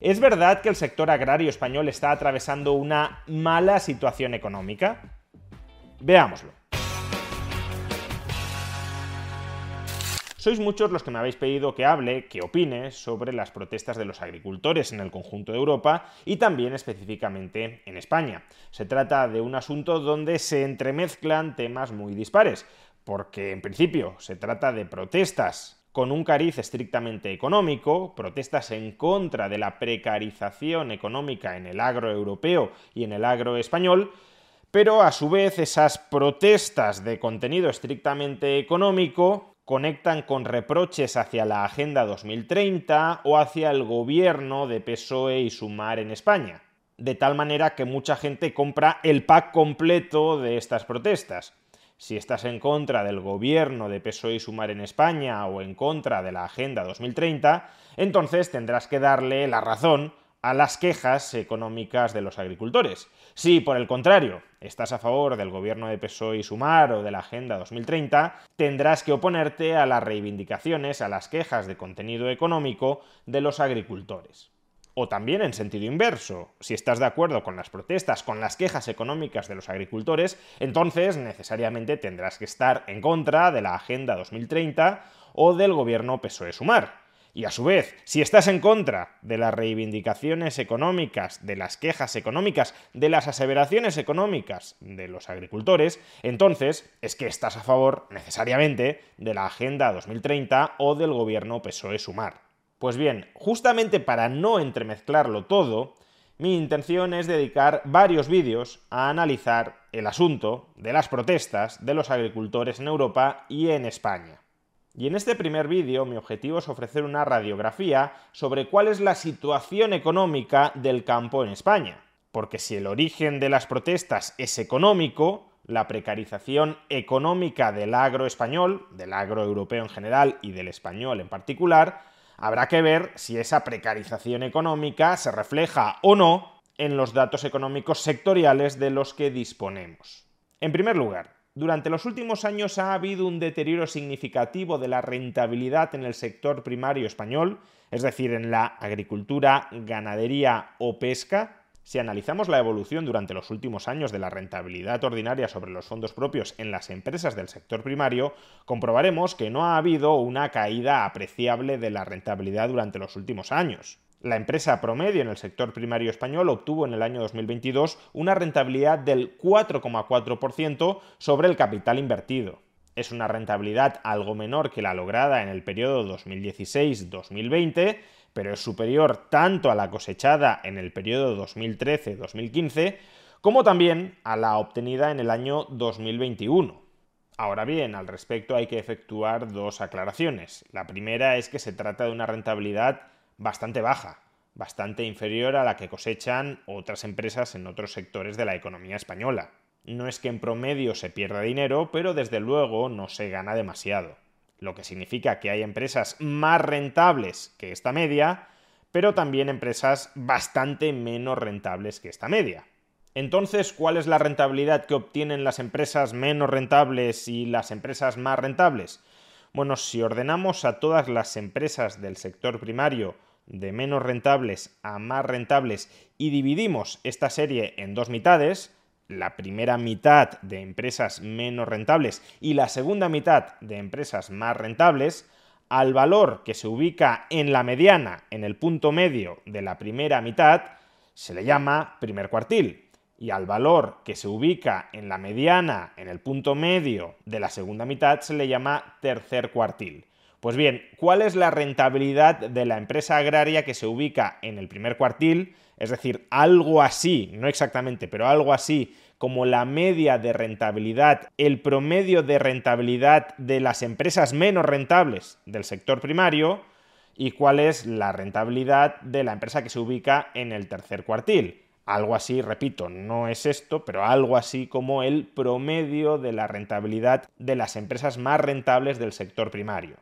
¿Es verdad que el sector agrario español está atravesando una mala situación económica? Veámoslo. Sois muchos los que me habéis pedido que hable, que opine sobre las protestas de los agricultores en el conjunto de Europa y también específicamente en España. Se trata de un asunto donde se entremezclan temas muy dispares, porque en principio se trata de protestas con un cariz estrictamente económico, protestas en contra de la precarización económica en el agro europeo y en el agro español, pero a su vez esas protestas de contenido estrictamente económico conectan con reproches hacia la Agenda 2030 o hacia el gobierno de PSOE y Sumar en España. De tal manera que mucha gente compra el pack completo de estas protestas. Si estás en contra del gobierno de PSOE y Sumar en España o en contra de la Agenda 2030, entonces tendrás que darle la razón a las quejas económicas de los agricultores. Si, por el contrario, estás a favor del gobierno de PSOE y Sumar o de la Agenda 2030, tendrás que oponerte a las reivindicaciones, a las quejas de contenido económico de los agricultores. O también en sentido inverso, si estás de acuerdo con las protestas, con las quejas económicas de los agricultores, entonces necesariamente tendrás que estar en contra de la Agenda 2030 o del gobierno PSOE-Sumar. Y a su vez, si estás en contra de las reivindicaciones económicas, de las quejas económicas, de las aseveraciones económicas de los agricultores, entonces es que estás a favor necesariamente de la Agenda 2030 o del gobierno PSOE-Sumar. Pues bien, justamente para no entremezclarlo todo, mi intención es dedicar varios vídeos a analizar el asunto de las protestas de los agricultores en Europa y en España. Y en este primer vídeo mi objetivo es ofrecer una radiografía sobre cuál es la situación económica del campo en España. Porque si el origen de las protestas es económico, la precarización económica del agro español, del agro europeo en general y del español en particular, habrá que ver si esa precarización económica se refleja o no en los datos económicos sectoriales de los que disponemos. En primer lugar, durante los últimos años ha habido un deterioro significativo de la rentabilidad en el sector primario español, es decir, en la agricultura, ganadería o pesca. Si analizamos la evolución durante los últimos años de la rentabilidad ordinaria sobre los fondos propios en las empresas del sector primario, comprobaremos que no ha habido una caída apreciable de la rentabilidad durante los últimos años. La empresa promedio en el sector primario español obtuvo en el año 2022 una rentabilidad del 4,4% sobre el capital invertido. Es una rentabilidad algo menor que la lograda en el periodo 2016-2020, pero es superior tanto a la cosechada en el periodo 2013-2015 como también a la obtenida en el año 2021. Ahora bien, al respecto hay que efectuar dos aclaraciones. La primera es que se trata de una rentabilidad bastante baja, bastante inferior a la que cosechan otras empresas en otros sectores de la economía española. No es que en promedio se pierda dinero, pero desde luego no se gana demasiado. Lo que significa que hay empresas más rentables que esta media, pero también empresas bastante menos rentables que esta media. Entonces, ¿cuál es la rentabilidad que obtienen las empresas menos rentables y las empresas más rentables? Bueno, si ordenamos a todas las empresas del sector primario de menos rentables a más rentables y dividimos esta serie en dos mitades, la primera mitad de empresas menos rentables y la segunda mitad de empresas más rentables, al valor que se ubica en la mediana, en el punto medio de la primera mitad, se le llama primer cuartil. Y al valor que se ubica en la mediana, en el punto medio de la segunda mitad, se le llama tercer cuartil. Pues bien, ¿cuál es la rentabilidad de la empresa agraria que se ubica en el primer cuartil? Es decir, algo así, no exactamente, pero algo así como la media de rentabilidad, el promedio de rentabilidad de las empresas menos rentables del sector primario y cuál es la rentabilidad de la empresa que se ubica en el tercer cuartil. Algo así, repito, no es esto, pero algo así como el promedio de la rentabilidad de las empresas más rentables del sector primario.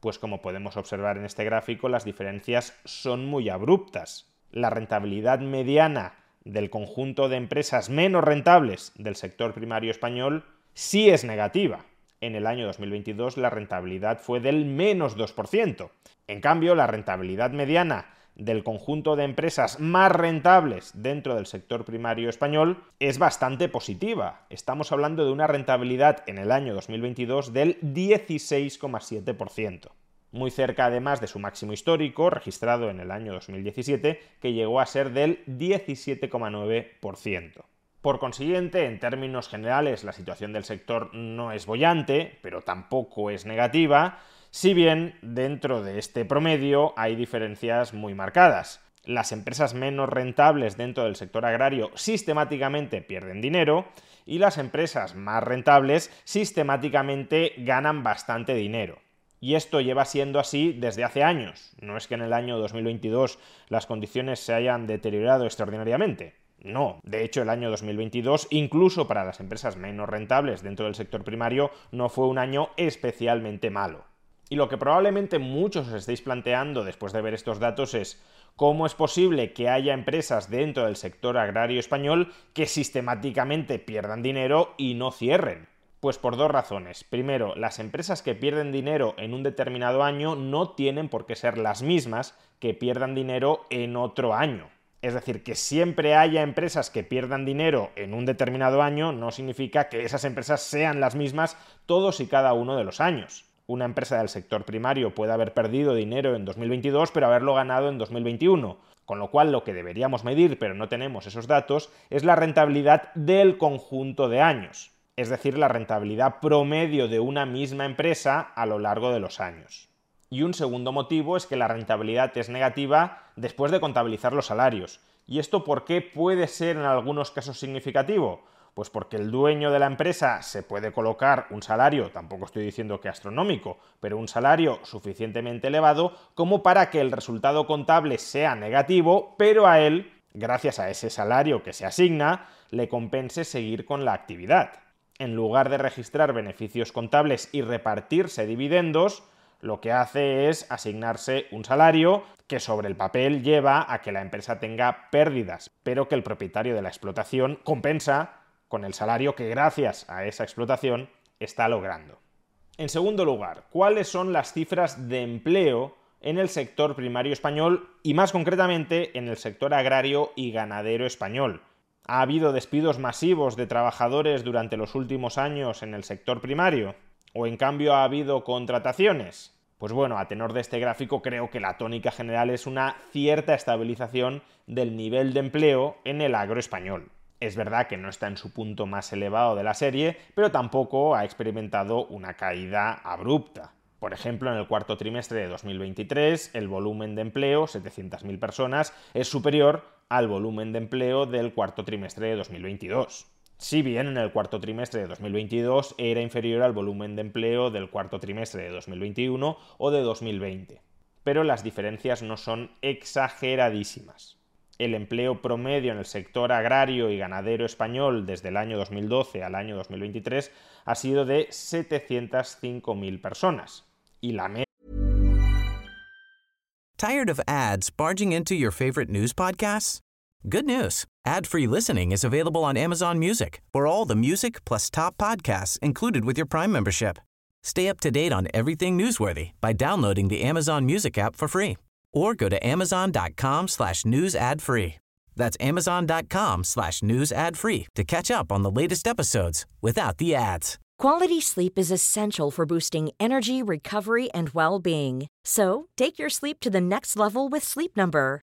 Pues como podemos observar en este gráfico, las diferencias son muy abruptas. La rentabilidad mediana del conjunto de empresas menos rentables del sector primario español sí es negativa. En el año 2022 la rentabilidad fue del menos 2%. En cambio, la rentabilidad mediana del conjunto de empresas más rentables dentro del sector primario español es bastante positiva. Estamos hablando de una rentabilidad en el año 2022 del 16,7%. Muy cerca además de su máximo histórico, registrado en el año 2017, que llegó a ser del 17,9%. Por consiguiente, en términos generales, la situación del sector no es bollante, pero tampoco es negativa, si bien dentro de este promedio hay diferencias muy marcadas. Las empresas menos rentables dentro del sector agrario sistemáticamente pierden dinero y las empresas más rentables sistemáticamente ganan bastante dinero. Y esto lleva siendo así desde hace años. No es que en el año 2022 las condiciones se hayan deteriorado extraordinariamente. No, de hecho el año 2022, incluso para las empresas menos rentables dentro del sector primario, no fue un año especialmente malo. Y lo que probablemente muchos os estéis planteando después de ver estos datos es cómo es posible que haya empresas dentro del sector agrario español que sistemáticamente pierdan dinero y no cierren. Pues por dos razones. Primero, las empresas que pierden dinero en un determinado año no tienen por qué ser las mismas que pierdan dinero en otro año. Es decir, que siempre haya empresas que pierdan dinero en un determinado año no significa que esas empresas sean las mismas todos y cada uno de los años una empresa del sector primario puede haber perdido dinero en 2022 pero haberlo ganado en 2021. Con lo cual lo que deberíamos medir, pero no tenemos esos datos, es la rentabilidad del conjunto de años, es decir, la rentabilidad promedio de una misma empresa a lo largo de los años. Y un segundo motivo es que la rentabilidad es negativa después de contabilizar los salarios. ¿Y esto por qué puede ser en algunos casos significativo? Pues porque el dueño de la empresa se puede colocar un salario, tampoco estoy diciendo que astronómico, pero un salario suficientemente elevado como para que el resultado contable sea negativo, pero a él, gracias a ese salario que se asigna, le compense seguir con la actividad. En lugar de registrar beneficios contables y repartirse dividendos, lo que hace es asignarse un salario que sobre el papel lleva a que la empresa tenga pérdidas, pero que el propietario de la explotación compensa con el salario que gracias a esa explotación está logrando. En segundo lugar, ¿cuáles son las cifras de empleo en el sector primario español y más concretamente en el sector agrario y ganadero español? ¿Ha habido despidos masivos de trabajadores durante los últimos años en el sector primario? ¿O en cambio ha habido contrataciones? Pues bueno, a tenor de este gráfico creo que la tónica general es una cierta estabilización del nivel de empleo en el agro español. Es verdad que no está en su punto más elevado de la serie, pero tampoco ha experimentado una caída abrupta. Por ejemplo, en el cuarto trimestre de 2023, el volumen de empleo, 700.000 personas, es superior al volumen de empleo del cuarto trimestre de 2022. Si bien en el cuarto trimestre de 2022 era inferior al volumen de empleo del cuarto trimestre de 2021 o de 2020. Pero las diferencias no son exageradísimas el empleo promedio en el sector agrario y ganadero español desde el año 2012 al año 2023 ha sido de 705.000 personas. Y la Tired of ads barging into your favorite news podcasts? Good news. Ad-free listening is available on Amazon Music. For all the music plus top podcasts included with your Prime membership. Stay up to date on everything newsworthy by downloading the Amazon Music app for free or go to amazon.com slash news ad free. That's amazon.com slash news ad free to catch up on the latest episodes without the ads. Quality sleep is essential for boosting energy, recovery, and well-being. So take your sleep to the next level with Sleep Number.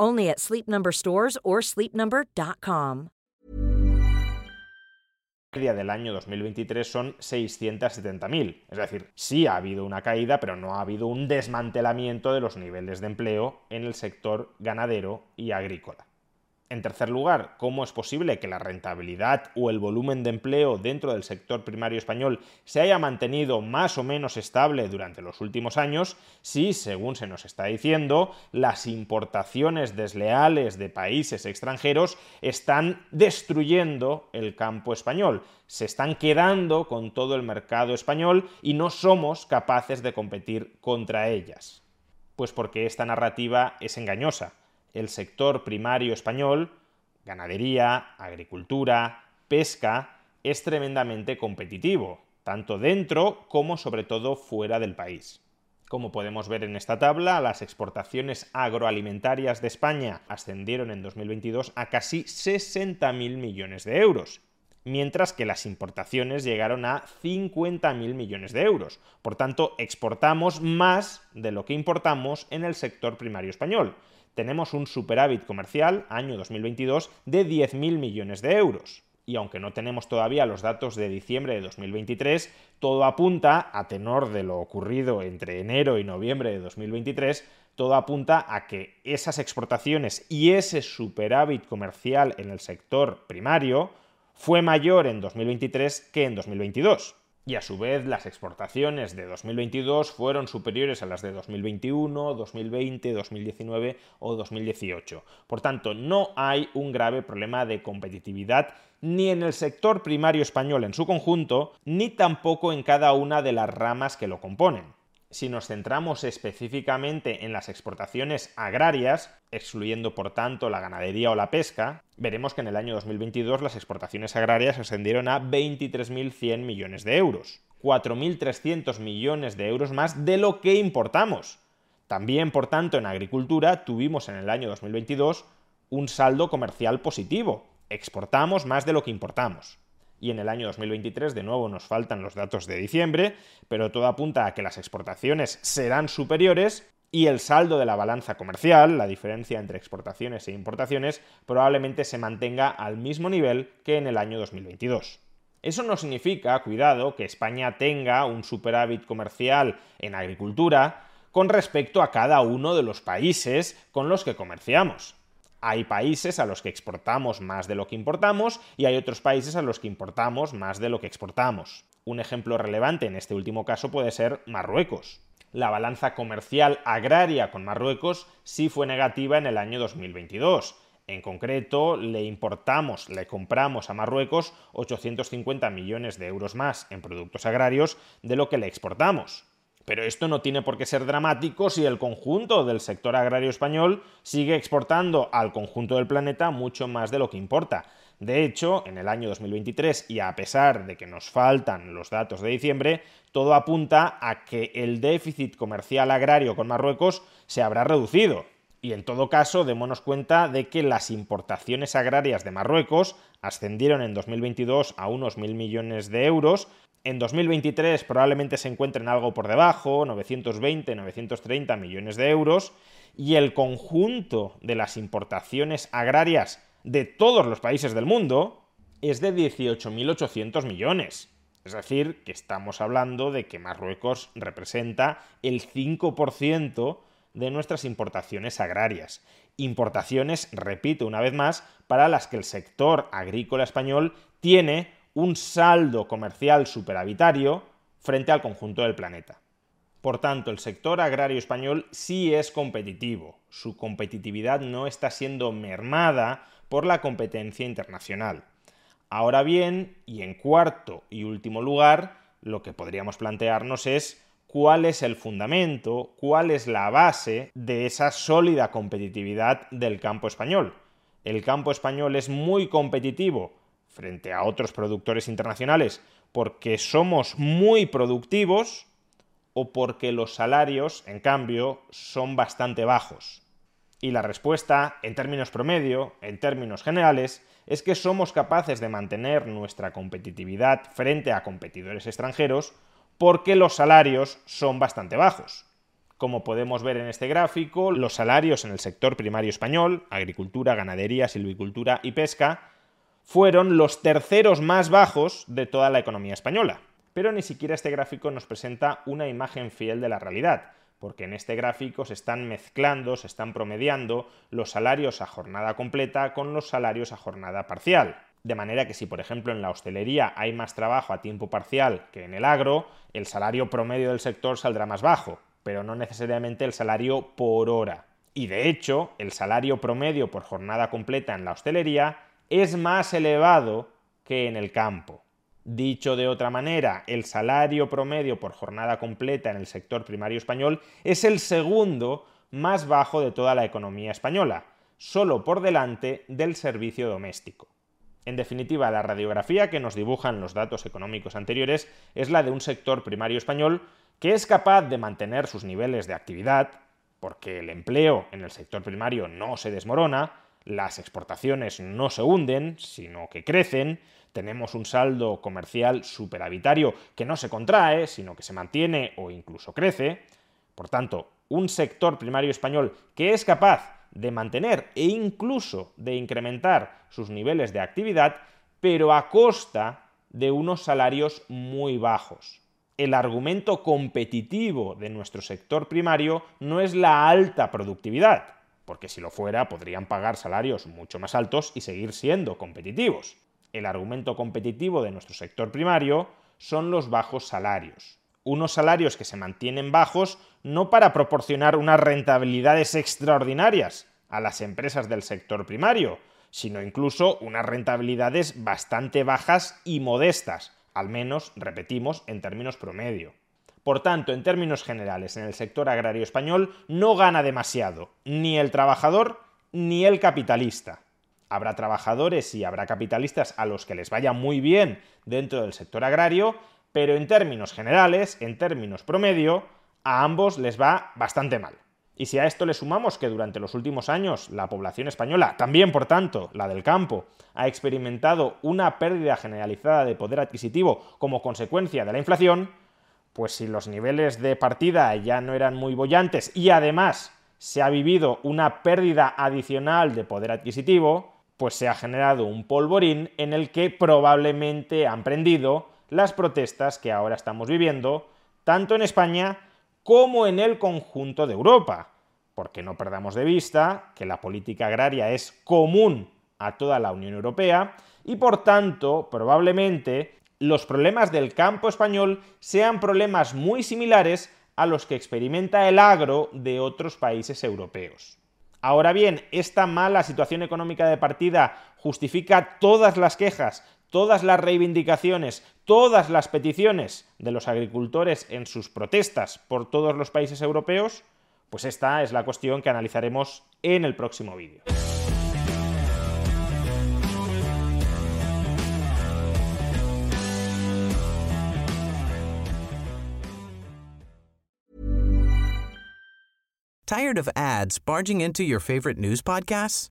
Only at Sleep Number stores or sleepnumber.com. media del año 2023 son 670.000. Es decir, sí ha habido una caída, pero no ha habido un desmantelamiento de los niveles de empleo en el sector ganadero y agrícola. En tercer lugar, ¿cómo es posible que la rentabilidad o el volumen de empleo dentro del sector primario español se haya mantenido más o menos estable durante los últimos años si, según se nos está diciendo, las importaciones desleales de países extranjeros están destruyendo el campo español? Se están quedando con todo el mercado español y no somos capaces de competir contra ellas. Pues porque esta narrativa es engañosa el sector primario español, ganadería, agricultura, pesca, es tremendamente competitivo, tanto dentro como sobre todo fuera del país. Como podemos ver en esta tabla, las exportaciones agroalimentarias de España ascendieron en 2022 a casi 60.000 millones de euros, mientras que las importaciones llegaron a 50.000 millones de euros. Por tanto, exportamos más de lo que importamos en el sector primario español tenemos un superávit comercial, año 2022, de 10.000 millones de euros. Y aunque no tenemos todavía los datos de diciembre de 2023, todo apunta, a tenor de lo ocurrido entre enero y noviembre de 2023, todo apunta a que esas exportaciones y ese superávit comercial en el sector primario fue mayor en 2023 que en 2022 y a su vez las exportaciones de 2022 fueron superiores a las de 2021, 2020, 2019 o 2018. Por tanto, no hay un grave problema de competitividad ni en el sector primario español en su conjunto, ni tampoco en cada una de las ramas que lo componen. Si nos centramos específicamente en las exportaciones agrarias, excluyendo por tanto la ganadería o la pesca, veremos que en el año 2022 las exportaciones agrarias ascendieron a 23.100 millones de euros, 4.300 millones de euros más de lo que importamos. También, por tanto, en agricultura tuvimos en el año 2022 un saldo comercial positivo, exportamos más de lo que importamos y en el año 2023 de nuevo nos faltan los datos de diciembre, pero todo apunta a que las exportaciones serán superiores y el saldo de la balanza comercial, la diferencia entre exportaciones e importaciones, probablemente se mantenga al mismo nivel que en el año 2022. Eso no significa, cuidado, que España tenga un superávit comercial en agricultura con respecto a cada uno de los países con los que comerciamos. Hay países a los que exportamos más de lo que importamos y hay otros países a los que importamos más de lo que exportamos. Un ejemplo relevante en este último caso puede ser Marruecos. La balanza comercial agraria con Marruecos sí fue negativa en el año 2022. En concreto, le importamos, le compramos a Marruecos 850 millones de euros más en productos agrarios de lo que le exportamos. Pero esto no tiene por qué ser dramático si el conjunto del sector agrario español sigue exportando al conjunto del planeta mucho más de lo que importa. De hecho, en el año 2023, y a pesar de que nos faltan los datos de diciembre, todo apunta a que el déficit comercial agrario con Marruecos se habrá reducido. Y en todo caso, démonos cuenta de que las importaciones agrarias de Marruecos ascendieron en 2022 a unos mil millones de euros, en 2023 probablemente se encuentren algo por debajo, 920, 930 millones de euros, y el conjunto de las importaciones agrarias de todos los países del mundo es de 18.800 millones. Es decir, que estamos hablando de que Marruecos representa el 5% de nuestras importaciones agrarias. Importaciones, repito una vez más, para las que el sector agrícola español tiene un saldo comercial superavitario frente al conjunto del planeta. Por tanto, el sector agrario español sí es competitivo. Su competitividad no está siendo mermada por la competencia internacional. Ahora bien, y en cuarto y último lugar, lo que podríamos plantearnos es cuál es el fundamento, cuál es la base de esa sólida competitividad del campo español. El campo español es muy competitivo frente a otros productores internacionales porque somos muy productivos o porque los salarios, en cambio, son bastante bajos. Y la respuesta, en términos promedio, en términos generales, es que somos capaces de mantener nuestra competitividad frente a competidores extranjeros porque los salarios son bastante bajos. Como podemos ver en este gráfico, los salarios en el sector primario español, agricultura, ganadería, silvicultura y pesca, fueron los terceros más bajos de toda la economía española. Pero ni siquiera este gráfico nos presenta una imagen fiel de la realidad, porque en este gráfico se están mezclando, se están promediando los salarios a jornada completa con los salarios a jornada parcial. De manera que si, por ejemplo, en la hostelería hay más trabajo a tiempo parcial que en el agro, el salario promedio del sector saldrá más bajo, pero no necesariamente el salario por hora. Y de hecho, el salario promedio por jornada completa en la hostelería es más elevado que en el campo. Dicho de otra manera, el salario promedio por jornada completa en el sector primario español es el segundo más bajo de toda la economía española, solo por delante del servicio doméstico. En definitiva, la radiografía que nos dibujan los datos económicos anteriores es la de un sector primario español que es capaz de mantener sus niveles de actividad, porque el empleo en el sector primario no se desmorona, las exportaciones no se hunden, sino que crecen, tenemos un saldo comercial superavitario que no se contrae, sino que se mantiene o incluso crece. Por tanto, un sector primario español que es capaz de mantener e incluso de incrementar sus niveles de actividad, pero a costa de unos salarios muy bajos. El argumento competitivo de nuestro sector primario no es la alta productividad, porque si lo fuera podrían pagar salarios mucho más altos y seguir siendo competitivos. El argumento competitivo de nuestro sector primario son los bajos salarios unos salarios que se mantienen bajos no para proporcionar unas rentabilidades extraordinarias a las empresas del sector primario, sino incluso unas rentabilidades bastante bajas y modestas, al menos, repetimos, en términos promedio. Por tanto, en términos generales, en el sector agrario español no gana demasiado, ni el trabajador ni el capitalista. Habrá trabajadores y habrá capitalistas a los que les vaya muy bien dentro del sector agrario, pero en términos generales, en términos promedio, a ambos les va bastante mal. Y si a esto le sumamos que durante los últimos años la población española, también por tanto la del campo, ha experimentado una pérdida generalizada de poder adquisitivo como consecuencia de la inflación, pues si los niveles de partida ya no eran muy bollantes y además se ha vivido una pérdida adicional de poder adquisitivo, pues se ha generado un polvorín en el que probablemente han prendido las protestas que ahora estamos viviendo, tanto en España como en el conjunto de Europa, porque no perdamos de vista que la política agraria es común a toda la Unión Europea y por tanto probablemente los problemas del campo español sean problemas muy similares a los que experimenta el agro de otros países europeos. Ahora bien, esta mala situación económica de partida justifica todas las quejas todas las reivindicaciones, todas las peticiones de los agricultores en sus protestas por todos los países europeos? Pues esta es la cuestión que analizaremos en el próximo vídeo. Tired of ads barging into your favorite news podcasts?